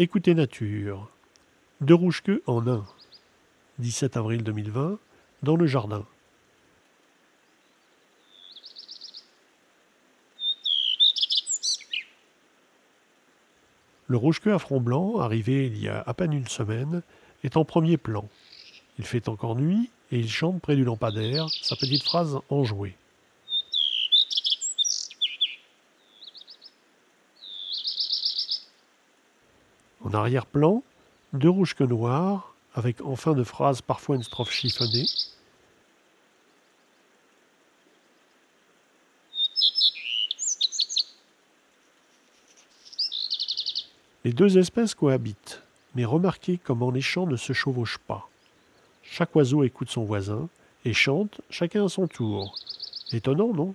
Écoutez Nature. Deux rouges queues en un. 17 avril 2020, dans le jardin. Le rouge-queue à front blanc, arrivé il y a à peine une semaine, est en premier plan. Il fait encore nuit et il chante près du lampadaire sa petite phrase enjouée. En arrière-plan, deux rouges que noirs, avec en fin de phrase parfois une strophe chiffonnée. Les deux espèces cohabitent, mais remarquez comment les chants ne se chevauchent pas. Chaque oiseau écoute son voisin et chante chacun à son tour. Étonnant, non?